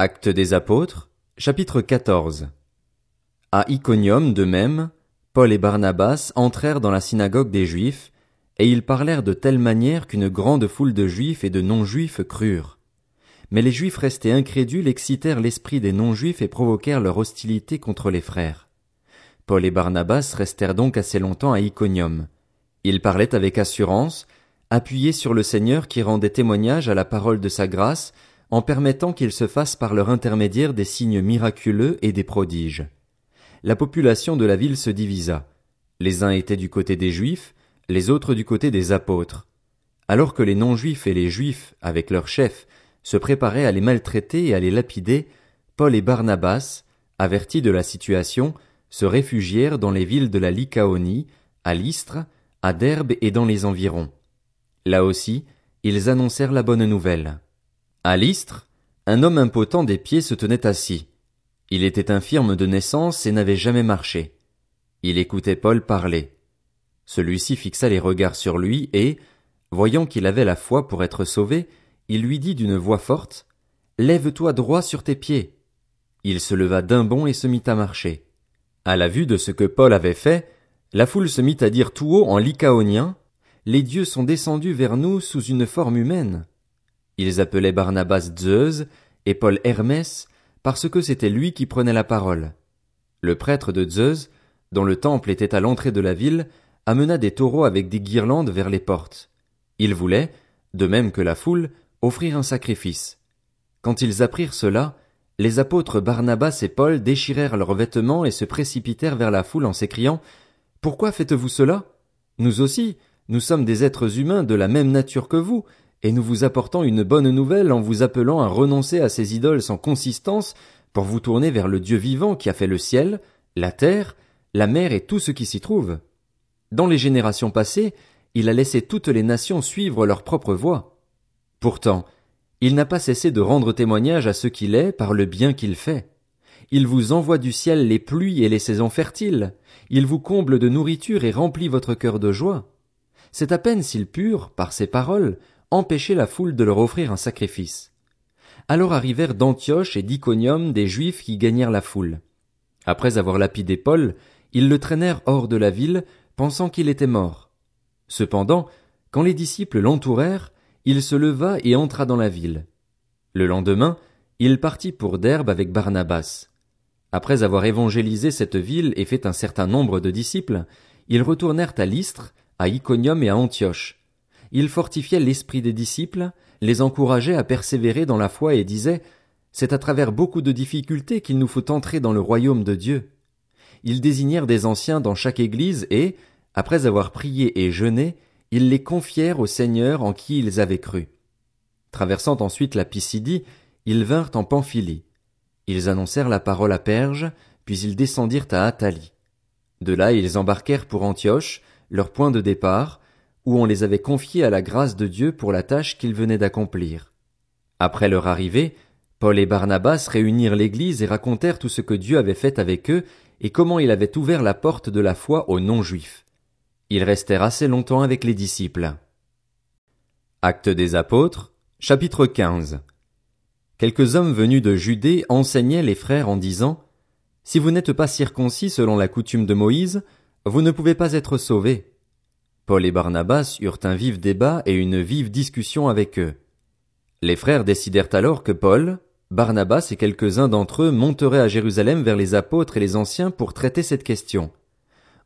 Actes des apôtres, chapitre 14. À Iconium de même, Paul et Barnabas entrèrent dans la synagogue des Juifs, et ils parlèrent de telle manière qu'une grande foule de Juifs et de non-Juifs crurent. Mais les Juifs restés incrédules excitèrent l'esprit des non-Juifs et provoquèrent leur hostilité contre les frères. Paul et Barnabas restèrent donc assez longtemps à Iconium. Ils parlaient avec assurance, appuyés sur le Seigneur qui rendait témoignage à la parole de sa grâce, en permettant qu'il se fasse par leur intermédiaire des signes miraculeux et des prodiges. La population de la ville se divisa. Les uns étaient du côté des Juifs, les autres du côté des apôtres. Alors que les non-juifs et les juifs, avec leurs chefs, se préparaient à les maltraiter et à les lapider, Paul et Barnabas, avertis de la situation, se réfugièrent dans les villes de la Lycaonie, à Lystre, à Derbe et dans les environs. Là aussi, ils annoncèrent la bonne nouvelle. À Lystre, un homme impotent des pieds se tenait assis. Il était infirme de naissance et n'avait jamais marché. Il écoutait Paul parler. Celui-ci fixa les regards sur lui et, voyant qu'il avait la foi pour être sauvé, il lui dit d'une voix forte, Lève-toi droit sur tes pieds. Il se leva d'un bond et se mit à marcher. À la vue de ce que Paul avait fait, la foule se mit à dire tout haut en lycaonien, les dieux sont descendus vers nous sous une forme humaine. Ils appelaient Barnabas Zeus et Paul Hermès parce que c'était lui qui prenait la parole. Le prêtre de Zeus, dont le temple était à l'entrée de la ville, amena des taureaux avec des guirlandes vers les portes. Il voulait, de même que la foule, offrir un sacrifice. Quand ils apprirent cela, les apôtres Barnabas et Paul déchirèrent leurs vêtements et se précipitèrent vers la foule en s'écriant Pourquoi faites-vous cela? Nous aussi, nous sommes des êtres humains de la même nature que vous, et nous vous apportons une bonne nouvelle en vous appelant à renoncer à ces idoles sans consistance pour vous tourner vers le Dieu vivant qui a fait le ciel, la terre, la mer et tout ce qui s'y trouve. Dans les générations passées, il a laissé toutes les nations suivre leur propre voie. Pourtant, il n'a pas cessé de rendre témoignage à ce qu'il est par le bien qu'il fait. Il vous envoie du ciel les pluies et les saisons fertiles. Il vous comble de nourriture et remplit votre cœur de joie. C'est à peine s'il purent, par ses paroles, empêcher la foule de leur offrir un sacrifice. Alors arrivèrent d'Antioche et d'Iconium des Juifs qui gagnèrent la foule. Après avoir lapidé Paul, ils le traînèrent hors de la ville, pensant qu'il était mort. Cependant, quand les disciples l'entourèrent, il se leva et entra dans la ville. Le lendemain, il partit pour Derbe avec Barnabas. Après avoir évangélisé cette ville et fait un certain nombre de disciples, ils retournèrent à Lystre, à Iconium et à Antioche. Ils fortifiaient l'esprit des disciples, les encourageaient à persévérer dans la foi et disaient C'est à travers beaucoup de difficultés qu'il nous faut entrer dans le royaume de Dieu. Ils désignèrent des anciens dans chaque église et, après avoir prié et jeûné, ils les confièrent au Seigneur en qui ils avaient cru. Traversant ensuite la Pisidie, ils vinrent en Pamphylie. Ils annoncèrent la parole à Perge, puis ils descendirent à Athalie. De là ils embarquèrent pour Antioche, leur point de départ, où on les avait confiés à la grâce de Dieu pour la tâche qu'ils venaient d'accomplir. Après leur arrivée, Paul et Barnabas réunirent l'Église et racontèrent tout ce que Dieu avait fait avec eux et comment il avait ouvert la porte de la foi aux non-juifs. Ils restèrent assez longtemps avec les disciples. Actes des apôtres, chapitre 15. Quelques hommes venus de Judée enseignaient les frères en disant, Si vous n'êtes pas circoncis selon la coutume de Moïse, vous ne pouvez pas être sauvés. Paul et Barnabas eurent un vif débat et une vive discussion avec eux. Les frères décidèrent alors que Paul, Barnabas et quelques-uns d'entre eux monteraient à Jérusalem vers les apôtres et les anciens pour traiter cette question.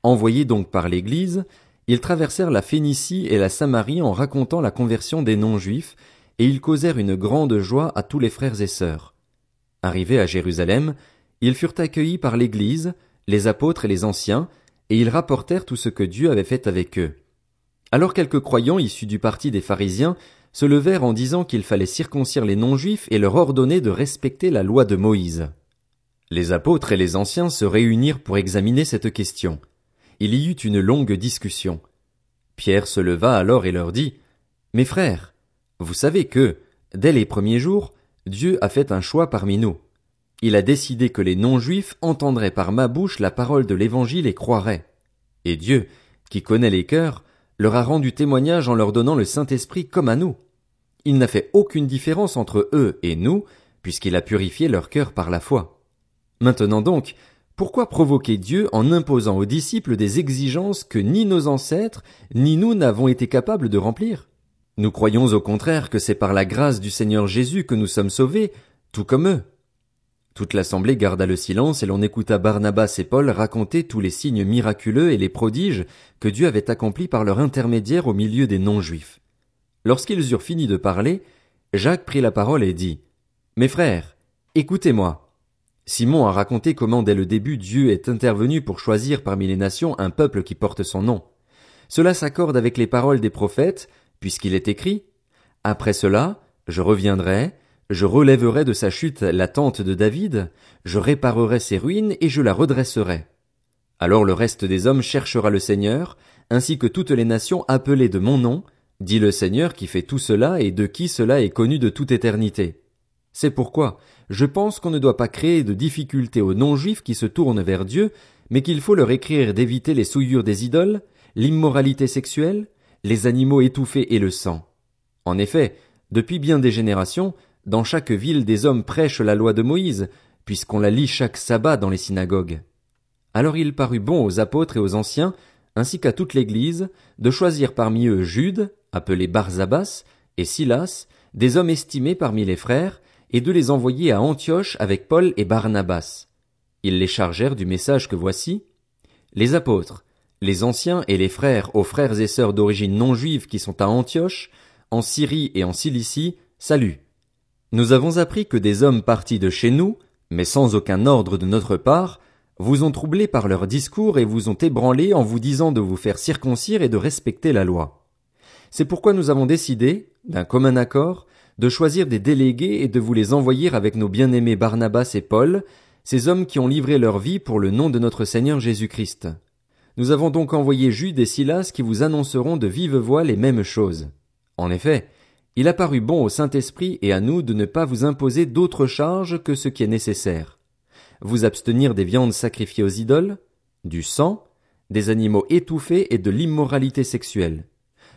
Envoyés donc par l'Église, ils traversèrent la Phénicie et la Samarie en racontant la conversion des non-juifs, et ils causèrent une grande joie à tous les frères et sœurs. Arrivés à Jérusalem, ils furent accueillis par l'Église, les apôtres et les anciens, et ils rapportèrent tout ce que Dieu avait fait avec eux. Alors quelques croyants issus du parti des pharisiens se levèrent en disant qu'il fallait circoncire les non-juifs et leur ordonner de respecter la loi de Moïse. Les apôtres et les anciens se réunirent pour examiner cette question il y eut une longue discussion. Pierre se leva alors et leur dit, Mes frères, vous savez que, dès les premiers jours, Dieu a fait un choix parmi nous. Il a décidé que les non-juifs entendraient par ma bouche la parole de l'évangile et croiraient. Et Dieu, qui connaît les cœurs, leur a rendu témoignage en leur donnant le Saint-Esprit comme à nous. Il n'a fait aucune différence entre eux et nous, puisqu'il a purifié leur cœur par la foi. Maintenant donc, pourquoi provoquer Dieu en imposant aux disciples des exigences que ni nos ancêtres, ni nous n'avons été capables de remplir? Nous croyons au contraire que c'est par la grâce du Seigneur Jésus que nous sommes sauvés, tout comme eux. Toute l'assemblée garda le silence et l'on écouta Barnabas et Paul raconter tous les signes miraculeux et les prodiges que Dieu avait accomplis par leur intermédiaire au milieu des non-juifs. Lorsqu'ils eurent fini de parler, Jacques prit la parole et dit, Mes frères, écoutez-moi. Simon a raconté comment dès le début Dieu est intervenu pour choisir parmi les nations un peuple qui porte son nom. Cela s'accorde avec les paroles des prophètes, puisqu'il est écrit, Après cela, je reviendrai, je relèverai de sa chute la tente de David, je réparerai ses ruines et je la redresserai. Alors le reste des hommes cherchera le Seigneur, ainsi que toutes les nations appelées de mon nom, dit le Seigneur qui fait tout cela et de qui cela est connu de toute éternité. C'est pourquoi je pense qu'on ne doit pas créer de difficultés aux non-juifs qui se tournent vers Dieu, mais qu'il faut leur écrire d'éviter les souillures des idoles, l'immoralité sexuelle, les animaux étouffés et le sang. En effet, depuis bien des générations, dans chaque ville des hommes prêchent la loi de Moïse, puisqu'on la lit chaque sabbat dans les synagogues. Alors il parut bon aux apôtres et aux anciens, ainsi qu'à toute l'Église, de choisir parmi eux Jude, appelé Barzabas, et Silas, des hommes estimés parmi les frères, et de les envoyer à Antioche avec Paul et Barnabas. Ils les chargèrent du message que voici. Les apôtres, les anciens et les frères aux frères et sœurs d'origine non juive qui sont à Antioche, en Syrie et en Cilicie, salut. Nous avons appris que des hommes partis de chez nous, mais sans aucun ordre de notre part, vous ont troublé par leurs discours et vous ont ébranlé en vous disant de vous faire circoncire et de respecter la loi. C'est pourquoi nous avons décidé, d'un commun accord, de choisir des délégués et de vous les envoyer avec nos bien-aimés Barnabas et Paul, ces hommes qui ont livré leur vie pour le nom de notre Seigneur Jésus-Christ. Nous avons donc envoyé Jude et Silas qui vous annonceront de vive voix les mêmes choses. En effet, il a paru bon au Saint-Esprit et à nous de ne pas vous imposer d'autres charges que ce qui est nécessaire. Vous abstenir des viandes sacrifiées aux idoles, du sang, des animaux étouffés et de l'immoralité sexuelle.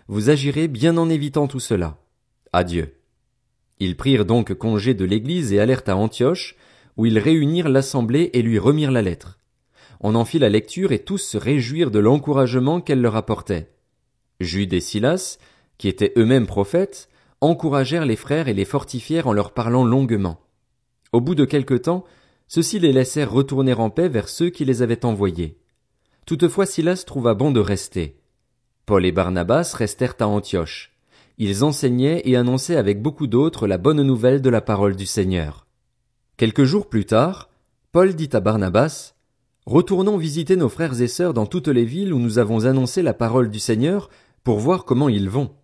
Vous agirez bien en évitant tout cela. Adieu. Ils prirent donc congé de l'Église et allèrent à Antioche, où ils réunirent l'assemblée et lui remirent la lettre. On en fit la lecture et tous se réjouirent de l'encouragement qu'elle leur apportait. Jude et Silas, qui étaient eux-mêmes prophètes, encouragèrent les frères et les fortifièrent en leur parlant longuement. Au bout de quelque temps, ceux-ci les laissèrent retourner en paix vers ceux qui les avaient envoyés. Toutefois Silas trouva bon de rester. Paul et Barnabas restèrent à Antioche. Ils enseignaient et annonçaient avec beaucoup d'autres la bonne nouvelle de la parole du Seigneur. Quelques jours plus tard, Paul dit à Barnabas, Retournons visiter nos frères et sœurs dans toutes les villes où nous avons annoncé la parole du Seigneur pour voir comment ils vont.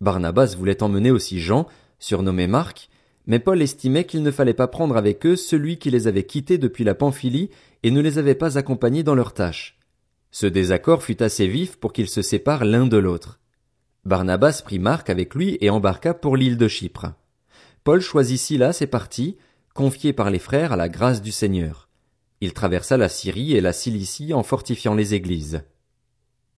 Barnabas voulait emmener aussi Jean, surnommé Marc, mais Paul estimait qu'il ne fallait pas prendre avec eux celui qui les avait quittés depuis la Pamphylie et ne les avait pas accompagnés dans leurs tâches. Ce désaccord fut assez vif pour qu'ils se séparent l'un de l'autre. Barnabas prit Marc avec lui et embarqua pour l'île de Chypre. Paul choisit Silas et partit, confié par les frères à la grâce du Seigneur. Il traversa la Syrie et la Cilicie en fortifiant les églises.